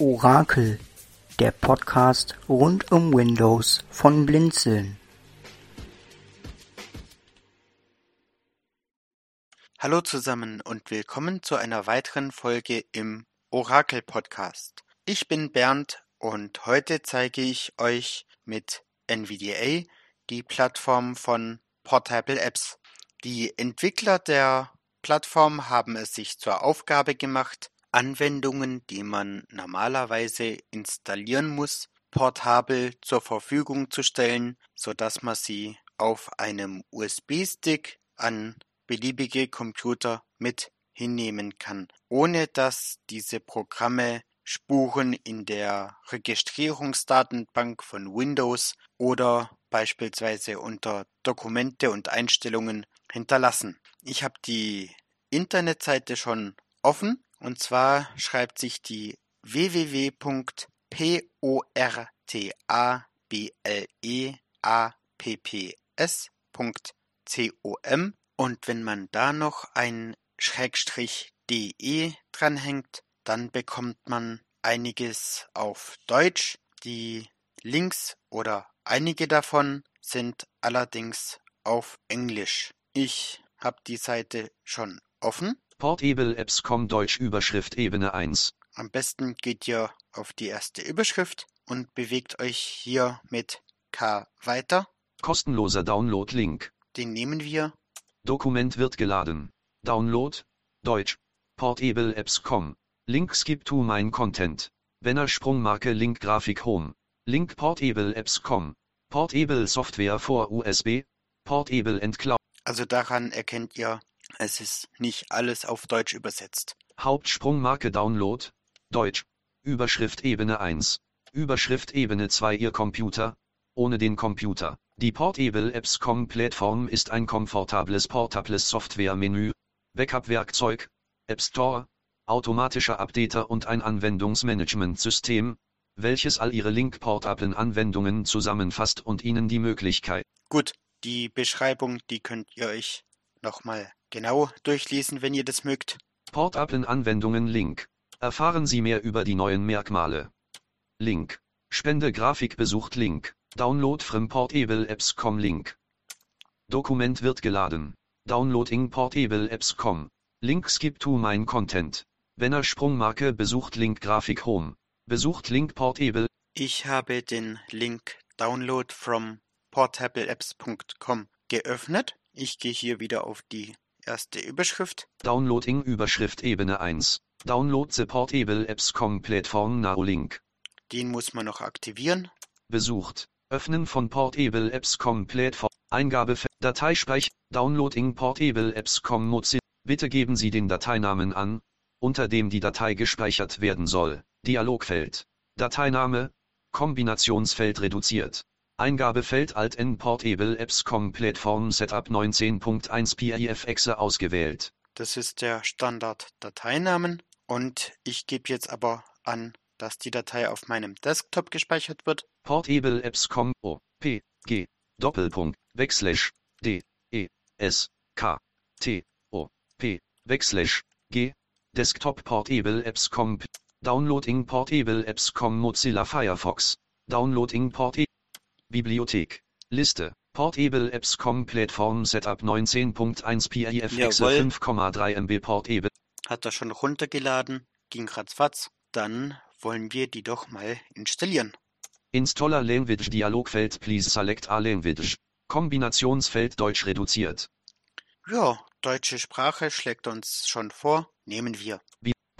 Orakel, der Podcast rund um Windows von Blinzeln. Hallo zusammen und willkommen zu einer weiteren Folge im Orakel Podcast. Ich bin Bernd und heute zeige ich euch mit NVDA die Plattform von Portable Apps. Die Entwickler der Plattform haben es sich zur Aufgabe gemacht, Anwendungen, die man normalerweise installieren muss, portabel zur Verfügung zu stellen, so dass man sie auf einem USB-Stick an beliebige Computer mit hinnehmen kann, ohne dass diese Programme Spuren in der Registrierungsdatenbank von Windows oder beispielsweise unter Dokumente und Einstellungen hinterlassen. Ich habe die Internetseite schon offen und zwar schreibt sich die www.portableapps.com und wenn man da noch ein Schrägstrich de dranhängt, dann bekommt man einiges auf Deutsch. Die Links oder einige davon sind allerdings auf Englisch. Ich habe die Seite schon offen Portable Apps.com Deutsch Überschrift Ebene 1. Am besten geht ihr auf die erste Überschrift und bewegt euch hier mit K weiter. Kostenloser Download-Link. Den nehmen wir. Dokument wird geladen. Download. Deutsch. Portable Apps.com. Link skip to mein Content. Banner Sprungmarke Link Grafik Home. Link Portable Apps.com. Portable Software for USB. Portable and Cloud. Also daran erkennt ihr, es ist nicht alles auf Deutsch übersetzt. Hauptsprungmarke Download. Deutsch. Überschrift Ebene 1. Überschrift Ebene 2 Ihr Computer. Ohne den Computer. Die Portable Apps.com Plattform ist ein komfortables portables Software-Menü, Backup-Werkzeug, App Store, automatischer Updater und ein Anwendungsmanagementsystem, welches all Ihre Link-portablen Anwendungen zusammenfasst und Ihnen die Möglichkeit. Gut, die Beschreibung, die könnt ihr euch nochmal genau durchlesen, wenn ihr das mögt. Portablen Anwendungen Link. Erfahren Sie mehr über die neuen Merkmale. Link. Spende Grafik besucht Link. Download from Portable Apps.com Link. Dokument wird geladen. Downloading Portable Apps.com. Link skip to mein Content. Banner Sprungmarke besucht Link Grafik Home. Besucht Link Portable. Ich habe den Link Download from portableapps.com geöffnet. Ich gehe hier wieder auf die erste Überschrift. Downloading Überschrift Ebene 1. Download the Portable Apps.com Plattform Now Link. Den muss man noch aktivieren. Besucht. Öffnen von Portable Apps.com Plattform. Eingabe Dateispeicher. Downloading Portable Apps.com Mozilla. Bitte geben Sie den Dateinamen an, unter dem die Datei gespeichert werden soll. Dialogfeld. Dateiname. Kombinationsfeld reduziert. Eingabefeld Alt-N Portable Apps.com Plattform Setup 19.1 PIF-Exe ausgewählt. Das ist der Standard-Dateinamen und ich gebe jetzt aber an, dass die Datei auf meinem Desktop gespeichert wird. Portable Apps.com O P G Doppelpunkt Backslash D E S K T O P Backslash G Desktop Portable Apps.com Downloading Portable Apps.com Mozilla Firefox Downloading Portable Bibliothek. Liste. Portable Apps.com Plattform Setup 19.1 PIF Excel 5,3 MB Portable. Hat er schon runtergeladen, ging ratzfatz. Dann wollen wir die doch mal installieren. Installer Language Dialogfeld Please select a language. Kombinationsfeld Deutsch reduziert. Ja, deutsche Sprache schlägt uns schon vor. Nehmen wir.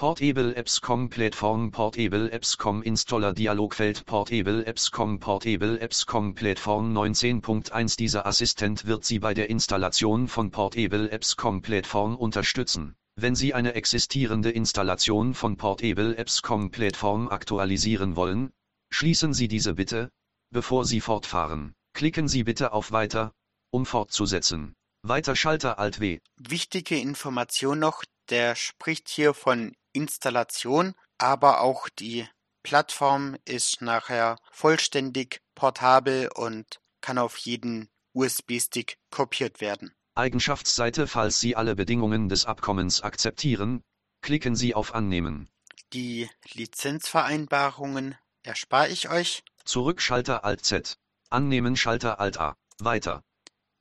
Portable Apps.com Plattform Portable Apps.com Installer Dialogfeld Portable Apps.com Portable Apps.com Plattform 19.1 Dieser Assistent wird Sie bei der Installation von Portable Apps.com Plattform unterstützen. Wenn Sie eine existierende Installation von Portable Apps.com Plattform aktualisieren wollen, schließen Sie diese bitte, bevor Sie fortfahren. Klicken Sie bitte auf Weiter, um fortzusetzen. Weiter Schalter Alt W. Wichtige Information noch, der spricht hier von Installation, aber auch die Plattform ist nachher vollständig portabel und kann auf jeden USB-Stick kopiert werden. Eigenschaftsseite Falls Sie alle Bedingungen des Abkommens akzeptieren, klicken Sie auf Annehmen. Die Lizenzvereinbarungen erspare ich euch. Zurück Schalter Alt Z. Annehmen Schalter Alt A. Weiter.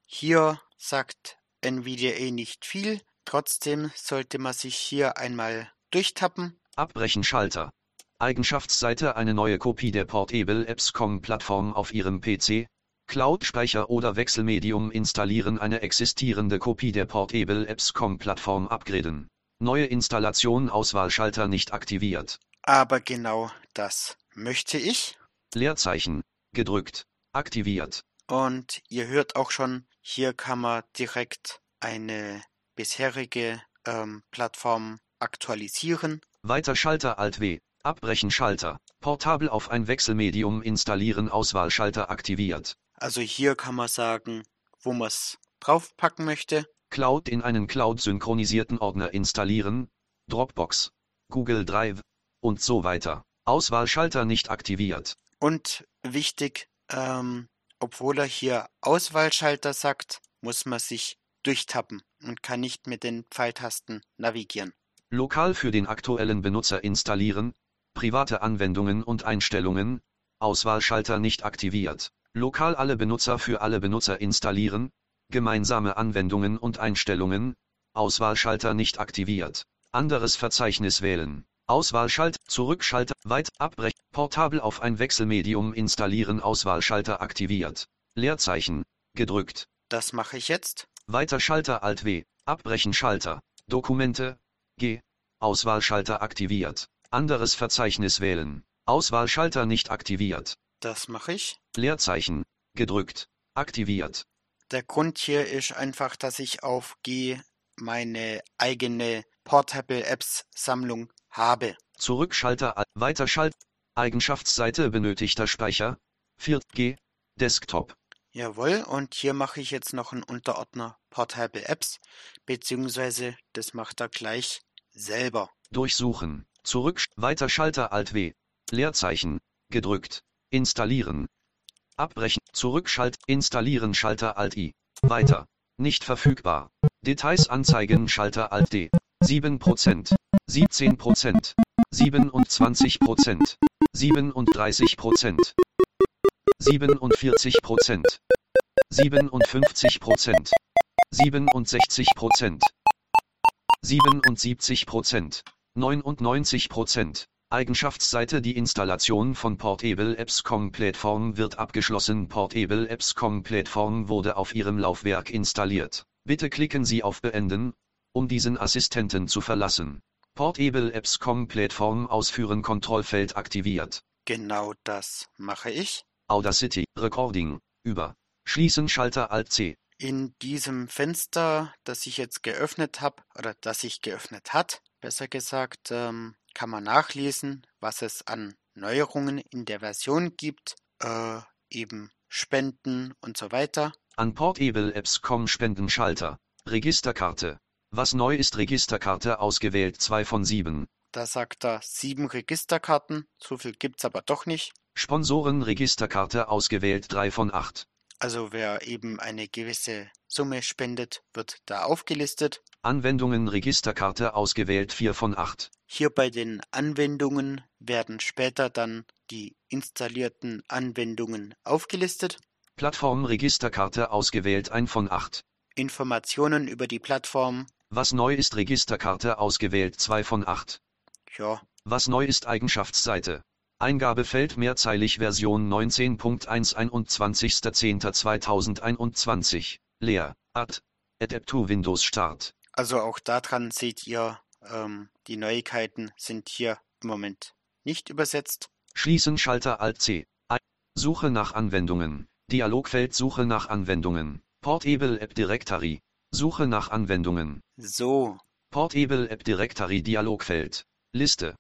Hier sagt NVDA nicht viel, trotzdem sollte man sich hier einmal durchtappen. Abbrechen Schalter. Eigenschaftsseite eine neue Kopie der Portable Apps.com Plattform auf Ihrem PC. Cloud-Speicher oder Wechselmedium installieren eine existierende Kopie der Portable Apps.com Plattform upgraden. Neue Installation Auswahlschalter nicht aktiviert. Aber genau das möchte ich. Leerzeichen. Gedrückt. Aktiviert. Und ihr hört auch schon, hier kann man direkt eine bisherige ähm, Plattform aktualisieren. Weiter Schalter Alt W. Abbrechen Schalter. Portabel auf ein Wechselmedium installieren Auswahlschalter aktiviert. Also hier kann man sagen, wo man es draufpacken möchte. Cloud in einen Cloud-synchronisierten Ordner installieren. Dropbox. Google Drive. Und so weiter. Auswahlschalter nicht aktiviert. Und wichtig, ähm, obwohl er hier Auswahlschalter sagt, muss man sich durchtappen und kann nicht mit den Pfeiltasten navigieren. Lokal für den aktuellen Benutzer installieren. Private Anwendungen und Einstellungen. Auswahlschalter nicht aktiviert. Lokal alle Benutzer für alle Benutzer installieren. Gemeinsame Anwendungen und Einstellungen. Auswahlschalter nicht aktiviert. Anderes Verzeichnis wählen. Auswahlschalt, Zurückschalter, Weit, Abbrechen, Portabel auf ein Wechselmedium installieren Auswahlschalter aktiviert. Leerzeichen, gedrückt. Das mache ich jetzt. Weiter Schalter Alt W, Abbrechen Schalter, Dokumente, G, Auswahlschalter aktiviert. Anderes Verzeichnis wählen. Auswahlschalter nicht aktiviert. Das mache ich. Leerzeichen, gedrückt, aktiviert. Der Grund hier ist einfach, dass ich auf G meine eigene Portable Apps Sammlung habe. Zurückschalter Alt, Weiter Schalt, Eigenschaftsseite benötigter Speicher, 4G, Desktop. Jawohl, und hier mache ich jetzt noch einen Unterordner Portable Apps, beziehungsweise das macht er gleich selber. Durchsuchen. Zurück. Weiter Schalter Alt W. Leerzeichen. Gedrückt. Installieren. Abbrechen. Zurückschalt. Installieren Schalter Alt I. Weiter. Nicht verfügbar. Details anzeigen Schalter Alt D. 7%. 17%. 27%. 37%. 47%. 57%. 67%. 77%. 99%. Eigenschaftsseite Die Installation von Portable Apps.com Plattform wird abgeschlossen. Portable Apps.com Plattform wurde auf Ihrem Laufwerk installiert. Bitte klicken Sie auf Beenden, um diesen Assistenten zu verlassen. Portable Apps.com Plattform ausführen Kontrollfeld aktiviert. Genau das mache ich. Audacity Recording über. Schließen Schalter Alt C. In diesem Fenster, das ich jetzt geöffnet habe, oder das sich geöffnet hat, besser gesagt, ähm, kann man nachlesen, was es an Neuerungen in der Version gibt, äh, eben Spenden und so weiter. An Portable Apps.com Spendenschalter. Registerkarte. Was neu ist Registerkarte ausgewählt 2 von 7. Da sagt er sieben Registerkarten, so viel gibt's aber doch nicht. Sponsoren Registerkarte ausgewählt 3 von 8. Also wer eben eine gewisse Summe spendet, wird da aufgelistet. Anwendungen Registerkarte ausgewählt 4 von 8. Hier bei den Anwendungen werden später dann die installierten Anwendungen aufgelistet. Plattform Registerkarte ausgewählt 1 von 8. Informationen über die Plattform. Was neu ist Registerkarte ausgewählt 2 von 8. Ja, Was neu ist Eigenschaftsseite. Eingabefeld mehrzeilig Version 19.21.10.2021. Leer. Ad. Adaptu Windows Start. also auch daran seht ihr, ähm, die Neuigkeiten sind hier im Moment nicht übersetzt. Schließen Schalter Alt C. Suche nach Anwendungen. Dialogfeld Suche nach Anwendungen. Portable App Directory. Suche nach Anwendungen. So, Portable App Directory Dialogfeld. Liste.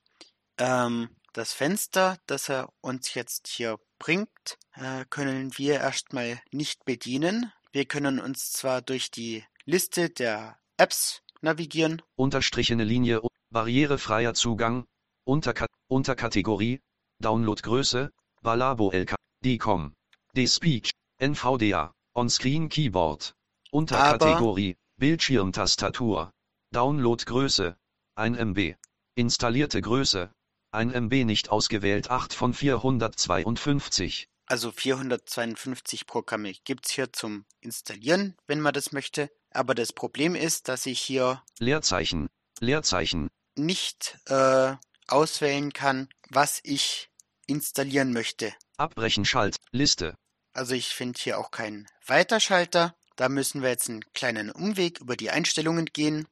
ähm, das Fenster, das er uns jetzt hier bringt, äh, können wir erstmal nicht bedienen. Wir können uns zwar durch die Liste der Apps navigieren, Unterstrichene Linie. Barrierefreier Zugang. Unterka Unterkategorie. Downloadgröße. Balabo LK. DCOM. D-Speech. NVDA. On-Screen Keyboard. Unterkategorie. Bildschirmtastatur. Downloadgröße. 1 MB. Installierte Größe. Ein MB nicht ausgewählt 8 von 452. Also 452 Programme gibt's hier zum Installieren, wenn man das möchte. Aber das Problem ist, dass ich hier Leerzeichen, Leerzeichen, nicht äh, auswählen kann, was ich installieren möchte. Abbrechen Schalt, Liste, Also ich finde hier auch keinen Weiterschalter. Da müssen wir jetzt einen kleinen Umweg über die Einstellungen gehen.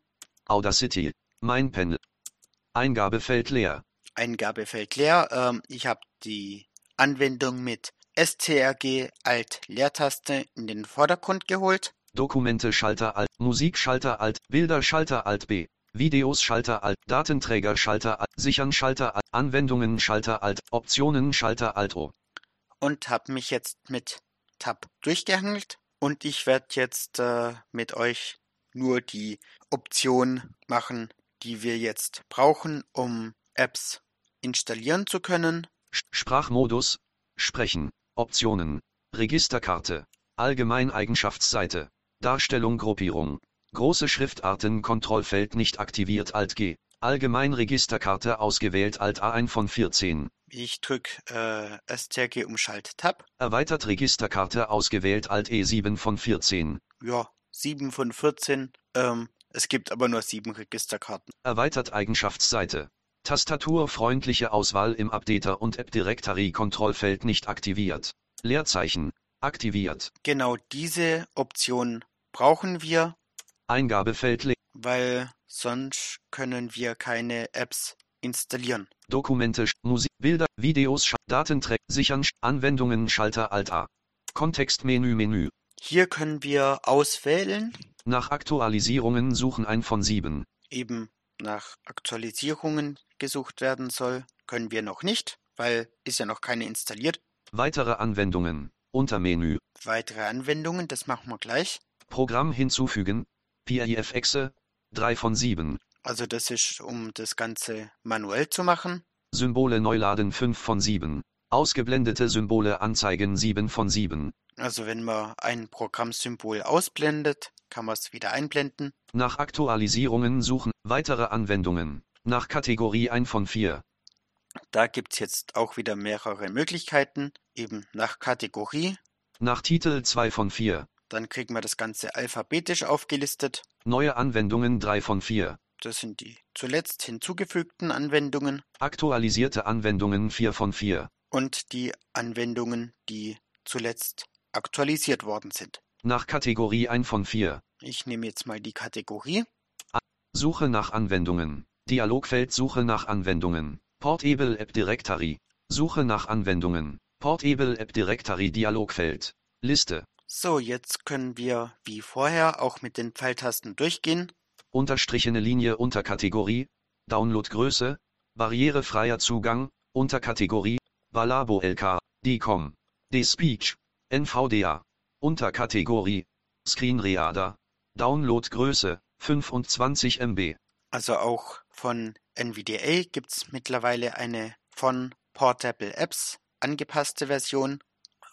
Audacity, mein Panel. Eingabefeld leer, Eingabefeld leer. Ähm, ich habe die Anwendung mit STRG Alt Leertaste in den Vordergrund geholt. Dokumente Schalter Alt, Musik Schalter Alt, Bilder Schalter Alt B, Videos Schalter Alt, Datenträger Schalter Alt, Sichern Schalter Alt, Anwendungen Schalter Alt, Optionen Schalter Alt O. und habe mich jetzt mit Tab durchgehangelt und ich werde jetzt äh, mit euch nur die Option machen, die wir jetzt brauchen, um Apps installieren zu können. Sprachmodus, Sprechen, Optionen, Registerkarte, Allgemeineigenschaftsseite, Darstellung Gruppierung, große Schriftarten Kontrollfeld nicht aktiviert Alt G, Allgemeinregisterkarte ausgewählt Alt A1 von 14, Ich drücke äh, STRG um Schalt Tab. erweitert Registerkarte ausgewählt Alt E7 von 14, Ja, 7 von 14. Ähm, es gibt aber nur sieben Registerkarten. erweitert Eigenschaftsseite. Tastaturfreundliche Auswahl im Updater und App Directory Kontrollfeld nicht aktiviert. Leerzeichen, aktiviert. Genau diese Option brauchen wir, Eingabefeld leer. weil sonst können wir keine Apps installieren. Dokumente, Musik, Bilder, Videos, Datenträger, Sichern, Anwendungen, Schalter Alt A. Kontextmenü Menü. Hier können wir auswählen, Nach Aktualisierungen suchen ein von sieben. eben nach Aktualisierungen gesucht werden soll, können wir noch nicht, weil ist ja noch keine installiert. Weitere Anwendungen. Untermenü. Weitere Anwendungen, das machen wir gleich. Programm hinzufügen. PIF-Exe. 3 von 7. Also das ist, um das Ganze manuell zu machen. Symbole neu laden 5 von 7. Ausgeblendete Symbole anzeigen 7 von 7. Also wenn man ein Programmsymbol ausblendet, kann man es wieder einblenden. Nach Aktualisierungen suchen. Weitere Anwendungen. Nach Kategorie 1 von 4. Da gibt's jetzt auch wieder mehrere Möglichkeiten, eben nach Kategorie. Nach Titel 2 von 4. Dann kriegen wir das Ganze alphabetisch aufgelistet. Neue Anwendungen 3 von 4. Das sind die zuletzt hinzugefügten Anwendungen Aktualisierte Anwendungen 4 von 4. und die Anwendungen, die zuletzt aktualisiert worden sind. Nach Kategorie 1 von 4. Ich nehme jetzt mal die Kategorie. Suche nach Anwendungen. Dialogfeld Suche nach Anwendungen. Portable App Directory. Suche nach Anwendungen. Portable App Directory Dialogfeld. Liste. So, jetzt können wir wie vorher auch mit den Pfeiltasten durchgehen. Unterstrichene Linie Unterkategorie. Downloadgröße. Barrierefreier Zugang. Unterkategorie. Balabo LK. DCOM. DSpeech. NVDA. Unterkategorie. Screenreader. Downloadgröße. 25 MB. Also auch von NVDA gibt's mittlerweile eine von Portable Apps angepasste Version.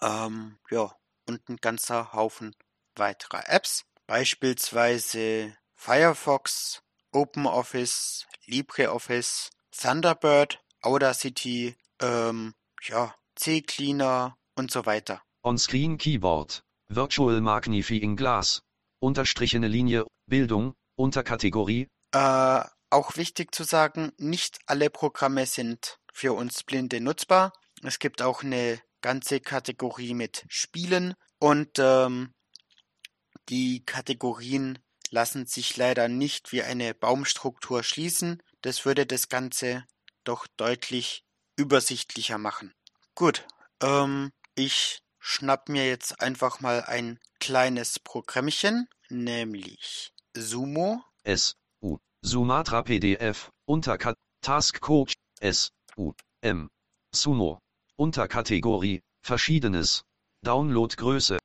Ähm, ja, und ein ganzer Haufen weiterer Apps. Beispielsweise Firefox, OpenOffice, LibreOffice, Thunderbird, Audacity, ähm, ja, C-Cleaner und so weiter. On-Screen Keyboard. Virtual Magnifying Glass. Unterstrichene Linie. Bildung. Unterkategorie. Äh, auch wichtig zu sagen, nicht alle Programme sind für uns Blinde nutzbar. Es gibt auch eine ganze Kategorie mit Spielen und ähm, die Kategorien lassen sich leider nicht wie eine Baumstruktur schließen. Das würde das Ganze doch deutlich übersichtlicher machen. Gut, ähm, ich schnapp mir jetzt einfach mal ein kleines Programmchen, nämlich Sumo. S. Sumatra PDF. Unterkat. Task Coach. S. U. M. Sumo. Unterkategorie. Verschiedenes. Downloadgröße.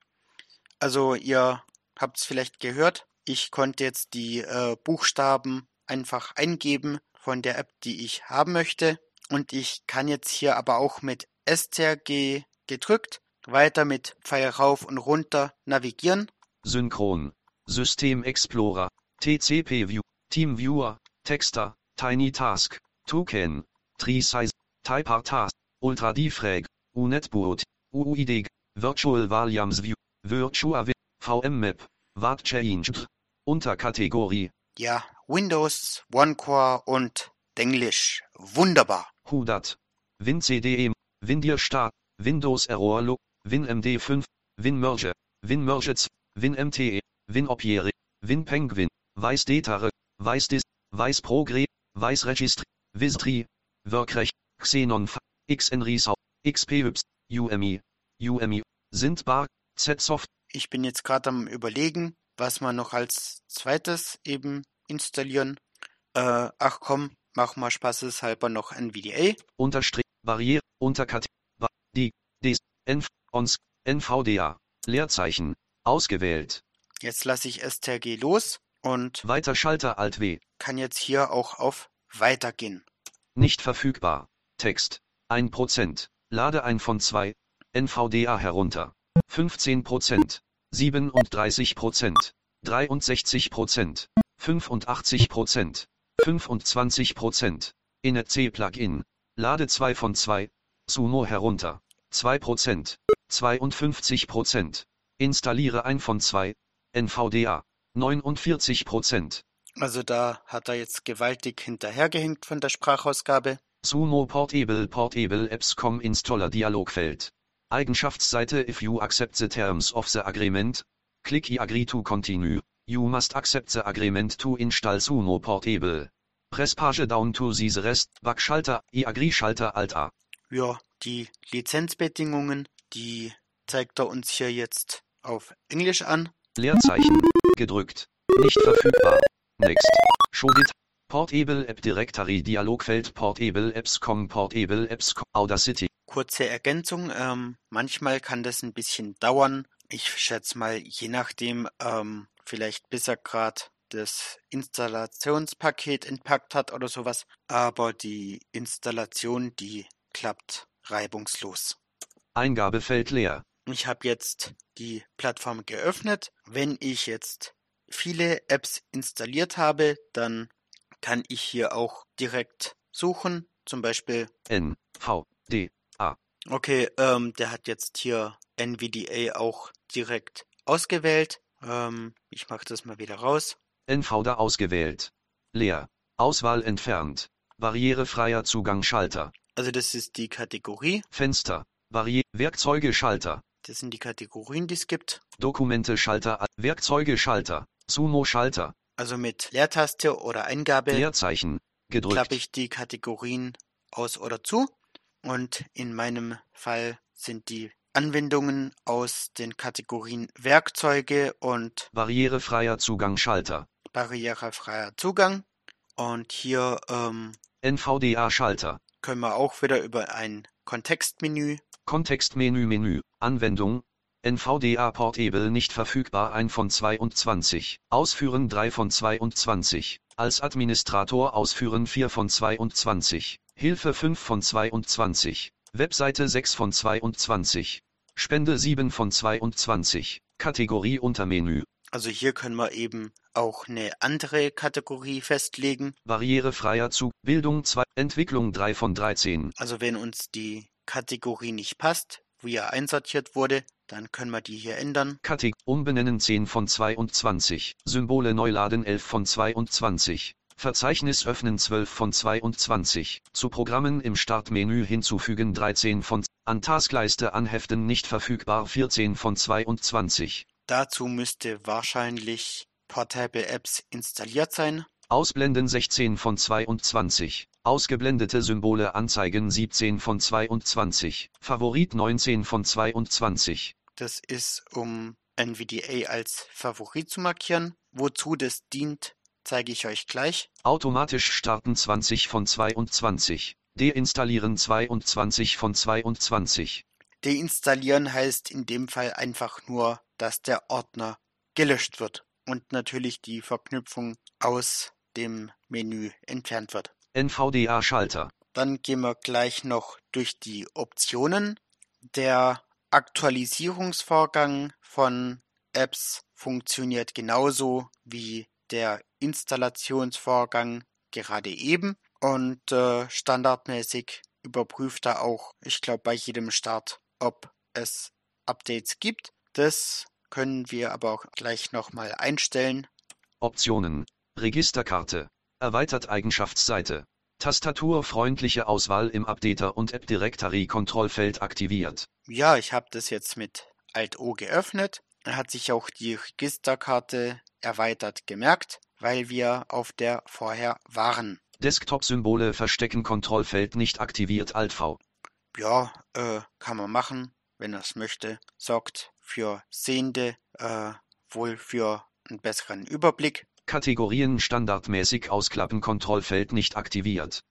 Also ihr habt es vielleicht gehört, ich konnte jetzt die äh, Buchstaben einfach eingeben von der App, die ich haben möchte. Und ich kann jetzt hier aber auch mit STRG gedrückt weiter mit Pfeil rauf und runter navigieren. Synchron. System Explorer. TCP View. TeamViewer. Texter. Tiny Task. Toucan. Tree Size, Type Task, Ultra Defrag, UNetBoot, UUID, Virtual Volumes View, Virtua VM Map, Wart Changed, Unterkategorie, Ja, Windows, OneCore und Denglisch. Wunderbar. Hudat, WinCDE, WinDir Start, Windows Error Log, WinMD5, WinMerge, WinMerge, WinMTE, WinOpere, WinPenguin, WeißDetare, WeißDis, WeißProgre, WeißRegistry, Wistri, Workrech, Xenon, XNReSau, XPYPS, UMI, UMI, Sindbar, Zsoft, Ich bin jetzt gerade am überlegen, was man noch als zweites eben installieren. Äh, ach komm, mach mal spaßeshalber noch NVDA. Unterstrich, Barriere, Unterkat, Ba- die, Des, Env, Ons, NVDA, Leerzeichen, ausgewählt, Jetzt lasse ich STRG los und weiter Schalter Alt W, kann jetzt hier auch auf Weitergehen. nicht verfügbar, Text, 1%, lade ein von 2, NVDA herunter, 15%, 37%, 63%, 85%, 25%, INET Plugin, lade 2 von 2, Sumo herunter, 2%, 52%, installiere ein von 2, NVDA, 49%, Also da hat er jetzt gewaltig hinterhergehängt von der Sprachausgabe. Sumo Portable Portable Apps.com Installer Dialogfeld. Eigenschaftsseite If you accept the terms of the agreement, click I agree to continue. You must accept the agreement to install Sumo Portable. Press page down to see the rest, Backschalter, I agree Schalter Alt A. Ja, die Lizenzbedingungen, die zeigt er uns hier jetzt auf Englisch an. Leerzeichen, gedrückt, nicht verfügbar. Next. Show it. Portable App Directory Dialogfeld Portable Apps.com Portable Apps Audacity. Kurze Ergänzung, ähm, manchmal kann das ein bisschen dauern. Ich schätze mal, je nachdem, ähm, vielleicht bis er gerade das Installationspaket entpackt hat oder sowas. Aber die Installation, die klappt reibungslos. Eingabefeld leer. Ich habe jetzt die Plattform geöffnet. Wenn ich jetzt viele Apps installiert habe, dann kann ich hier auch direkt suchen. Zum Beispiel, N, V, D, okay, ähm, der hat jetzt hier NVDA auch direkt ausgewählt. Ähm, ich mache das mal wieder raus. NVDA ausgewählt. Leer. Auswahl entfernt. Barrierefreier Zugang Schalter. Also das ist die Kategorie. Fenster. Barriere Werkzeuge Schalter. Das sind die Kategorien, die es gibt. Dokumente Schalter. Werkzeuge Schalter. Sumo Schalter. Also mit Leertaste oder Eingabe Leerzeichen. Gedrückt. klappe ich die Kategorien aus oder zu. Und in meinem Fall sind die Anwendungen aus den Kategorien Werkzeuge und Barrierefreier Zugang Schalter. barrierefreier Zugang. Und hier ähm, NVDA Schalter. können wir auch wieder über ein Kontextmenü Kontextmenü Menü. Anwendung. NVDA Portable nicht verfügbar 1 von 22. Ausführen 3 von 22. Als Administrator ausführen 4 von 22. Hilfe 5 von 22. Webseite 6 von 22. Spende 7 von 22. Kategorie Untermenü. Also hier können wir eben auch eine andere Kategorie festlegen. Barrierefreier Zug. Bildung 2. Entwicklung 3 von 13. Also wenn uns die Kategorie nicht passt, wie er einsortiert wurde, dann können wir die hier ändern. Kategor Umbenennen 10 von 22. Symbole neu laden 11 von 22. Verzeichnis öffnen 12 von 22. Zu Programmen im Startmenü hinzufügen 13 von an Taskleiste anheften nicht verfügbar 14 von 22. Dazu müsste wahrscheinlich Portable Apps installiert sein. Ausblenden 16 von 22. Ausgeblendete Symbole anzeigen 17 von 22. Favorit 19 von 22. Das ist, um NVDA als Favorit zu markieren. Wozu das dient, zeige ich euch gleich. Automatisch starten 20 von 22. Deinstallieren 22 von 22. Deinstallieren heißt in dem Fall einfach nur, dass der Ordner gelöscht wird und natürlich die Verknüpfung aus dem Menü entfernt wird. NVDA-Schalter. Dann gehen wir gleich noch durch die Optionen. Der Aktualisierungsvorgang von Apps funktioniert genauso wie der Installationsvorgang gerade eben. und äh, standardmäßig überprüft er auch, ich glaube bei jedem Start, ob es Updates gibt. Das können wir aber auch gleich nochmal einstellen. Optionen. Registerkarte. Erweitert Eigenschaftsseite. Tastaturfreundliche Auswahl im Updater und App Directory Kontrollfeld aktiviert. Ja, ich habe das jetzt mit Alt-O geöffnet. Er hat sich auch die Registerkarte erweitert gemerkt, weil wir auf der vorher waren. Desktop-Symbole verstecken Kontrollfeld nicht aktiviert Alt-V. Ja, äh, kann man machen, wenn er es möchte. Sorgt für Sehende äh, wohl für einen besseren Überblick. Kategorien standardmäßig ausklappen Kontrollfeld nicht aktiviert.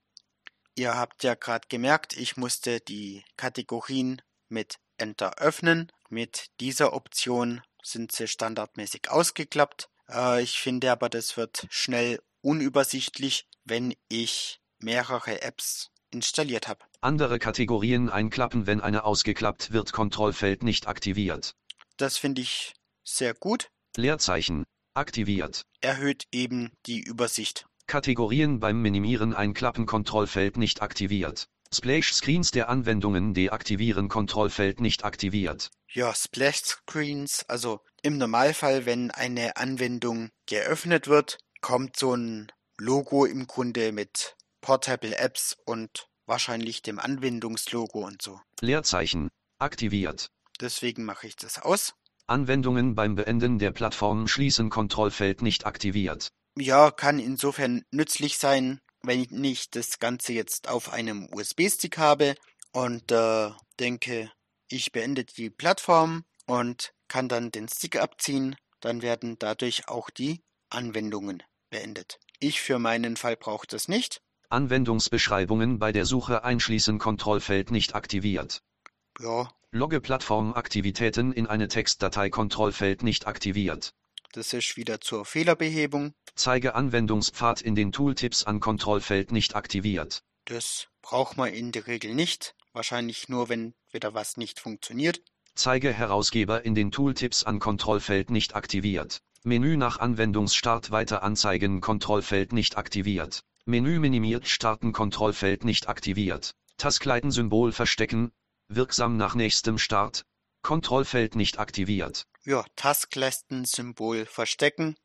Ihr habt ja gerade gemerkt, ich musste die Kategorien mit Enter öffnen. Mit dieser Option sind sie standardmäßig ausgeklappt. Äh, ich finde aber, das wird schnell unübersichtlich, wenn ich mehrere Apps installiert habe. Andere Kategorien einklappen, wenn eine ausgeklappt wird, Kontrollfeld nicht aktiviert. Das finde ich sehr gut. Leerzeichen aktiviert. Erhöht eben die Übersicht. Kategorien beim Minimieren einklappen Kontrollfeld nicht aktiviert. Splash Screens der Anwendungen deaktivieren Kontrollfeld nicht aktiviert. Ja, Splash Screens, also im Normalfall, wenn eine Anwendung geöffnet wird, kommt so ein Logo im Grunde mit Portable Apps und wahrscheinlich dem Anwendungslogo und so. Leerzeichen aktiviert. Deswegen mache ich das aus. Anwendungen beim Beenden der Plattform schließen Kontrollfeld nicht aktiviert. Ja, kann insofern nützlich sein, wenn ich das Ganze jetzt auf einem USB-Stick habe und äh, denke, ich beende die Plattform und kann dann den Stick abziehen, dann werden dadurch auch die Anwendungen beendet. Ich für meinen Fall brauche das nicht. Anwendungsbeschreibungen bei der Suche einschließen Kontrollfeld nicht aktiviert. Ja, Logge Plattformaktivitäten in eine Textdatei Kontrollfeld nicht aktiviert. das ist wieder zur Fehlerbehebung. Zeige Anwendungspfad in den Tooltips an Kontrollfeld nicht aktiviert. Das braucht man in der Regel nicht. Wahrscheinlich nur, wenn wieder was nicht funktioniert. Zeige Herausgeber in den Tooltips an Kontrollfeld nicht aktiviert. Menü nach Anwendungsstart weiter anzeigen Kontrollfeld nicht aktiviert. Menü minimiert starten Kontrollfeld nicht aktiviert. Taskleiten-Symbol verstecken. Wirksam nach nächstem Start. Kontrollfeld nicht aktiviert. Ja, Taskleisten-Symbol verstecken.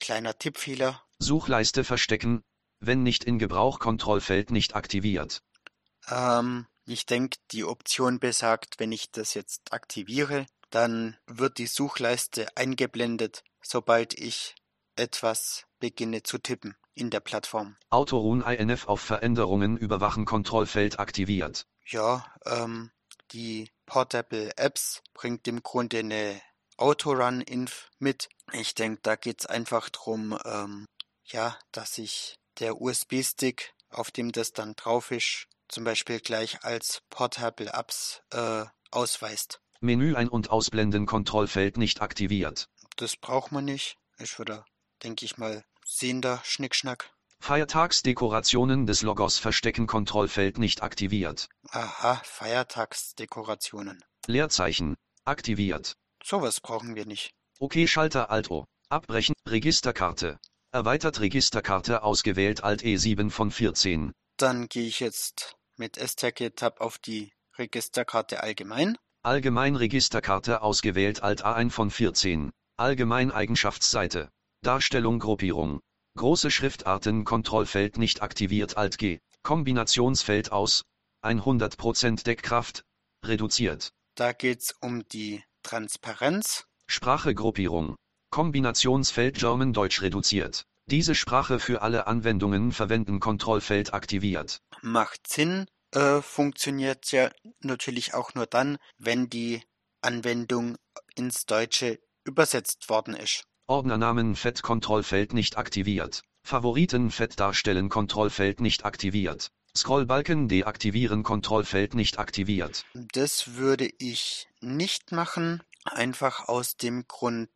Kleiner Tippfehler. Suchleiste verstecken. Wenn nicht in Gebrauch Kontrollfeld nicht aktiviert. Ähm, ich denke, die Option besagt, wenn ich das jetzt aktiviere, dann wird die Suchleiste eingeblendet, sobald ich etwas beginne zu tippen in der Plattform. Autorun INF auf Veränderungen überwachen Kontrollfeld aktiviert. Ja, ähm, die Portable Apps bringt im Grunde eine Autorun-Inf mit. Ich denke, da geht's einfach drum, ähm, ja, dass sich der USB-Stick, auf dem das dann drauf ist, zum Beispiel gleich als Portable Apps äh, ausweist. Menü ein- und ausblenden Kontrollfeld nicht aktiviert. Das braucht man nicht. Ist wieder, denke ich mal, sehender Schnickschnack. Feiertagsdekorationen des Logos verstecken Kontrollfeld nicht aktiviert. Aha, Feiertagsdekorationen. Leerzeichen aktiviert. Sowas brauchen wir nicht. OK Schalter Alt O. Abbrechen Registerkarte. Erweitert Registerkarte ausgewählt Alt E7 von 14. Dann gehe ich jetzt mit STRG-Tab auf die Registerkarte allgemein. Allgemein Registerkarte ausgewählt Alt A1 von 14. Allgemein Eigenschaftsseite. Darstellung Gruppierung. Große Schriftarten Kontrollfeld nicht aktiviert Alt G. Kombinationsfeld aus. 100% Deckkraft. Reduziert. Da geht's um die Transparenz. Sprache Gruppierung. Kombinationsfeld German-Deutsch reduziert. Diese Sprache für alle Anwendungen verwenden Kontrollfeld aktiviert. Macht Sinn. Äh, funktioniert ja natürlich auch nur dann, wenn die Anwendung ins Deutsche übersetzt worden ist. Ordnernamen Fett Kontrollfeld nicht aktiviert. Favoriten Fett darstellen Kontrollfeld nicht aktiviert. Scrollbalken deaktivieren Kontrollfeld nicht aktiviert. Das würde ich nicht machen, einfach aus dem Grund,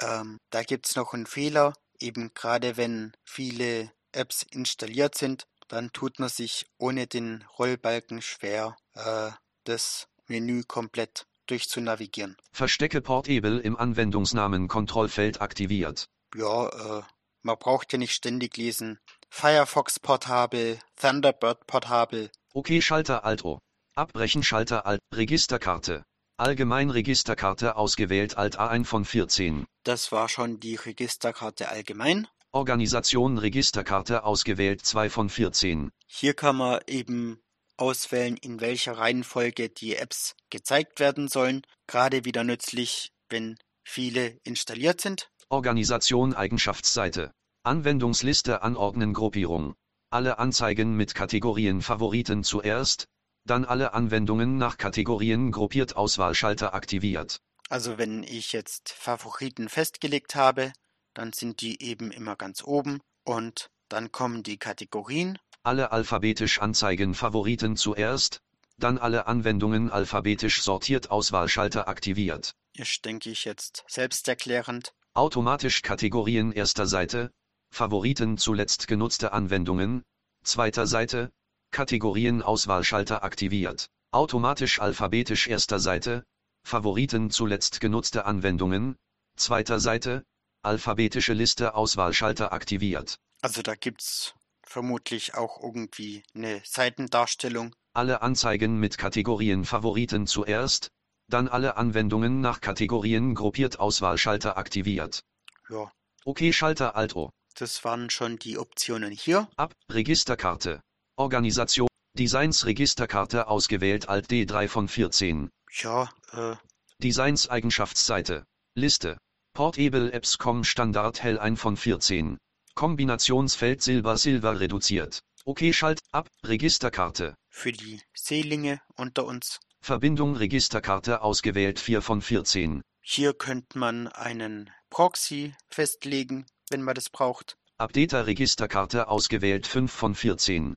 ähm, da gibt's noch einen Fehler. Eben gerade wenn viele Apps installiert sind, dann tut man sich ohne den Rollbalken schwer, äh, das Menü komplett durchzunavigieren. Verstecke Portable im Anwendungsnamen Kontrollfeld aktiviert. Ja, äh, man braucht ja nicht ständig lesen, Firefox portabel, Thunderbird portabel. Okay Schalter Alt O. Abbrechen Schalter Alt Registerkarte. Allgemein Registerkarte ausgewählt Alt A1 von 14. Das war schon die Registerkarte allgemein. Organisation Registerkarte ausgewählt 2 von 14. Hier kann man eben auswählen, in welcher Reihenfolge die Apps gezeigt werden sollen. Gerade wieder nützlich, wenn viele installiert sind. Organisation Eigenschaftsseite. Anwendungsliste anordnen Gruppierung. Alle Anzeigen mit Kategorien Favoriten zuerst, dann alle Anwendungen nach Kategorien gruppiert Auswahlschalter aktiviert. Also wenn ich jetzt Favoriten festgelegt habe, dann sind die eben immer ganz oben und dann kommen die Kategorien. Alle alphabetisch anzeigen Favoriten zuerst, dann alle Anwendungen alphabetisch sortiert Auswahlschalter aktiviert. Ist, denke ich, jetzt selbsterklärend. Automatisch Kategorien erster Seite, Favoriten zuletzt genutzte Anwendungen, zweiter Seite, Kategorien Auswahlschalter aktiviert. Automatisch alphabetisch erster Seite, Favoriten zuletzt genutzte Anwendungen, zweiter Seite, alphabetische Liste Auswahlschalter aktiviert. Also da gibt's vermutlich auch irgendwie eine Seitendarstellung. Alle Anzeigen mit Kategorien Favoriten zuerst, dann alle Anwendungen nach Kategorien gruppiert Auswahlschalter aktiviert. Ja, Okay Schalter Alt O. das waren schon die Optionen hier. Ab Registerkarte. Organisation Designs Registerkarte ausgewählt Alt D3 von 14. Ja, äh, Designs Eigenschaftsseite. Liste. Portable Apps.com Standard hell 1 von 14. Kombinationsfeld Silber Silber reduziert. Okay Schalt ab Registerkarte. für die Seelinge unter uns. Verbindung Registerkarte ausgewählt 4 von 14. Hier könnte man einen Proxy festlegen, wenn man das braucht. Updater Registerkarte ausgewählt 5 von 14.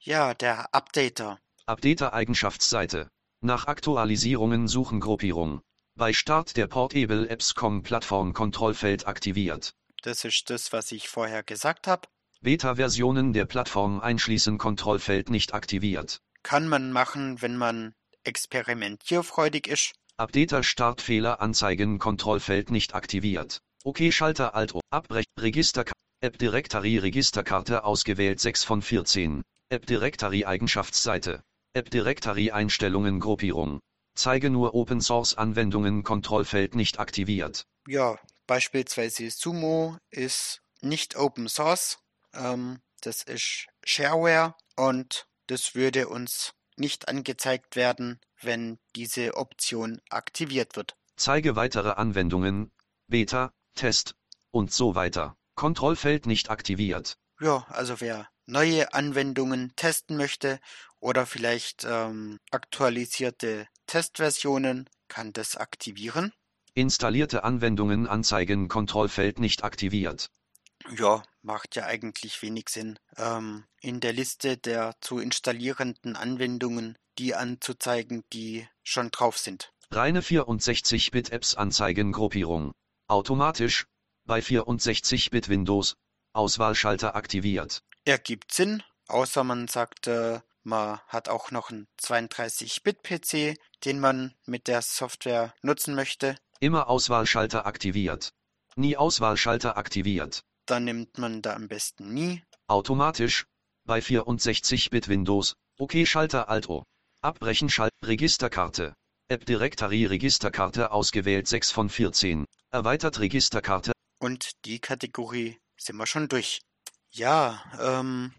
Ja, der Updater. Updater Eigenschaftsseite. Nach Aktualisierungen suchen Gruppierung. Bei Start der Portable Apps.com Plattform Kontrollfeld aktiviert. Das ist das, was ich vorher gesagt habe. Beta-Versionen der Plattform einschließen Kontrollfeld nicht aktiviert. Kann man machen, wenn man experimentierfreudig ist. Updater Startfehler anzeigen Kontrollfeld nicht aktiviert. Okay Schalter Alt O. Abbrechen Register App Directory Registerkarte ausgewählt 6 von 14. App Directory Eigenschaftsseite. App Directory Einstellungen Gruppierung. Zeige nur Open Source Anwendungen Kontrollfeld nicht aktiviert. Ja, beispielsweise Sumo ist nicht Open Source. Ähm, das ist Shareware und das würde uns nicht angezeigt werden, wenn diese Option aktiviert wird. Zeige weitere Anwendungen, Beta, Test und so weiter. Kontrollfeld nicht aktiviert. Ja, also wer neue Anwendungen testen möchte oder vielleicht ähm, aktualisierte Testversionen, kann das aktivieren. Installierte Anwendungen anzeigen Kontrollfeld nicht aktiviert. Ja, macht ja eigentlich wenig Sinn, ähm, in der Liste der zu installierenden Anwendungen die anzuzeigen, die schon drauf sind. Reine 64-Bit-Apps anzeigen Gruppierung. Automatisch, bei 64-Bit Windows, Auswahlschalter aktiviert. Ergibt Sinn, außer man sagt, äh, man hat auch noch einen 32-Bit-PC, den man mit der Software nutzen möchte. Immer Auswahlschalter aktiviert. Nie Auswahlschalter aktiviert. Dann nimmt man da am besten nie. Automatisch, bei 64-Bit Windows, OK Schalter Alt O. Abbrechen Schalt Registerkarte. App Directory Registerkarte ausgewählt 6 von 14. Erweitert Registerkarte. Und die Kategorie sind wir schon durch. Ja, ähm,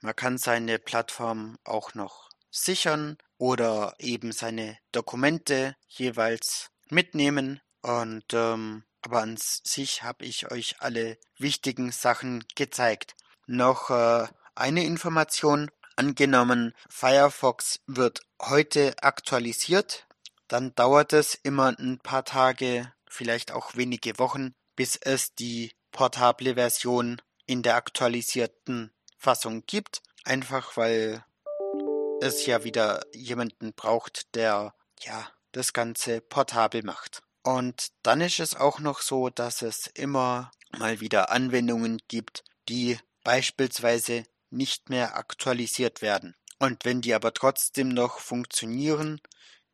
man kann seine Plattform auch noch sichern oder eben seine Dokumente jeweils mitnehmen. Und ähm, aber an sich habe ich euch alle wichtigen Sachen gezeigt. Noch äh, eine Information. Angenommen, Firefox wird heute aktualisiert, dann dauert es immer ein paar Tage, vielleicht auch wenige Wochen, bis es die portable Version in der aktualisierten Fassung gibt. Einfach weil es ja wieder jemanden braucht, der ja das Ganze portabel macht. Und dann ist es auch noch so, dass es immer mal wieder Anwendungen gibt, die beispielsweise nicht mehr aktualisiert werden. Und wenn die aber trotzdem noch funktionieren,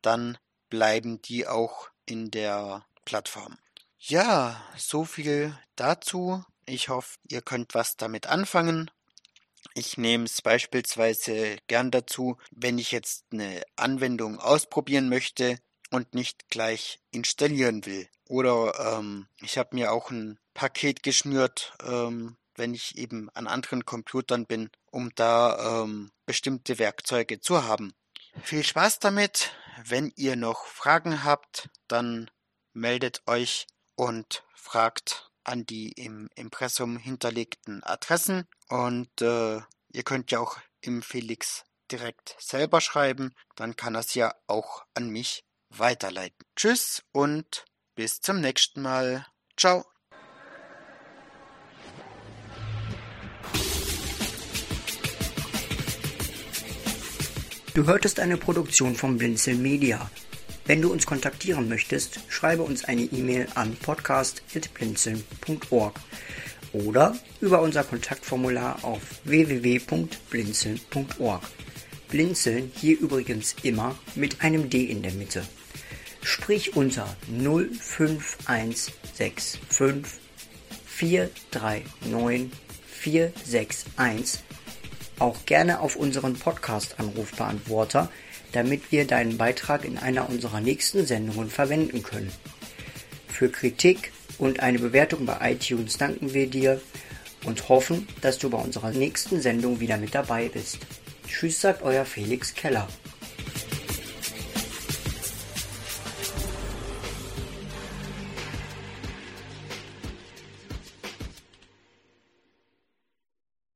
dann bleiben die auch in der Plattform. Ja, so viel dazu. Ich hoffe, ihr könnt was damit anfangen. Ich nehme es beispielsweise gern dazu, wenn ich jetzt eine Anwendung ausprobieren möchte und nicht gleich installieren will. Oder ähm, ich habe mir auch ein Paket geschnürt, ähm, wenn ich eben an anderen Computern bin, um da ähm, bestimmte Werkzeuge zu haben. Viel Spaß damit. Wenn ihr noch Fragen habt, dann meldet euch und fragt an die im Impressum hinterlegten Adressen. Und äh, ihr könnt ja auch im Felix direkt selber schreiben, dann kann es ja auch an mich weiterleiten. Tschüss und bis zum nächsten Mal. Ciao. Du hörtest eine Produktion von Blinzeln Media. Wenn du uns kontaktieren möchtest, schreibe uns eine E-Mail an podcast.blinzeln.org oder über unser Kontaktformular auf www.blinzeln.org. Blinzeln hier übrigens immer mit einem D in der Mitte. Sprich unter 05165 439 461 auch gerne auf unseren Podcast-Anrufbeantworter, damit wir deinen Beitrag in einer unserer nächsten Sendungen verwenden können. Für Kritik und eine Bewertung bei iTunes danken wir dir und hoffen, dass du bei unserer nächsten Sendung wieder mit dabei bist. Tschüss, sagt euer Felix Keller.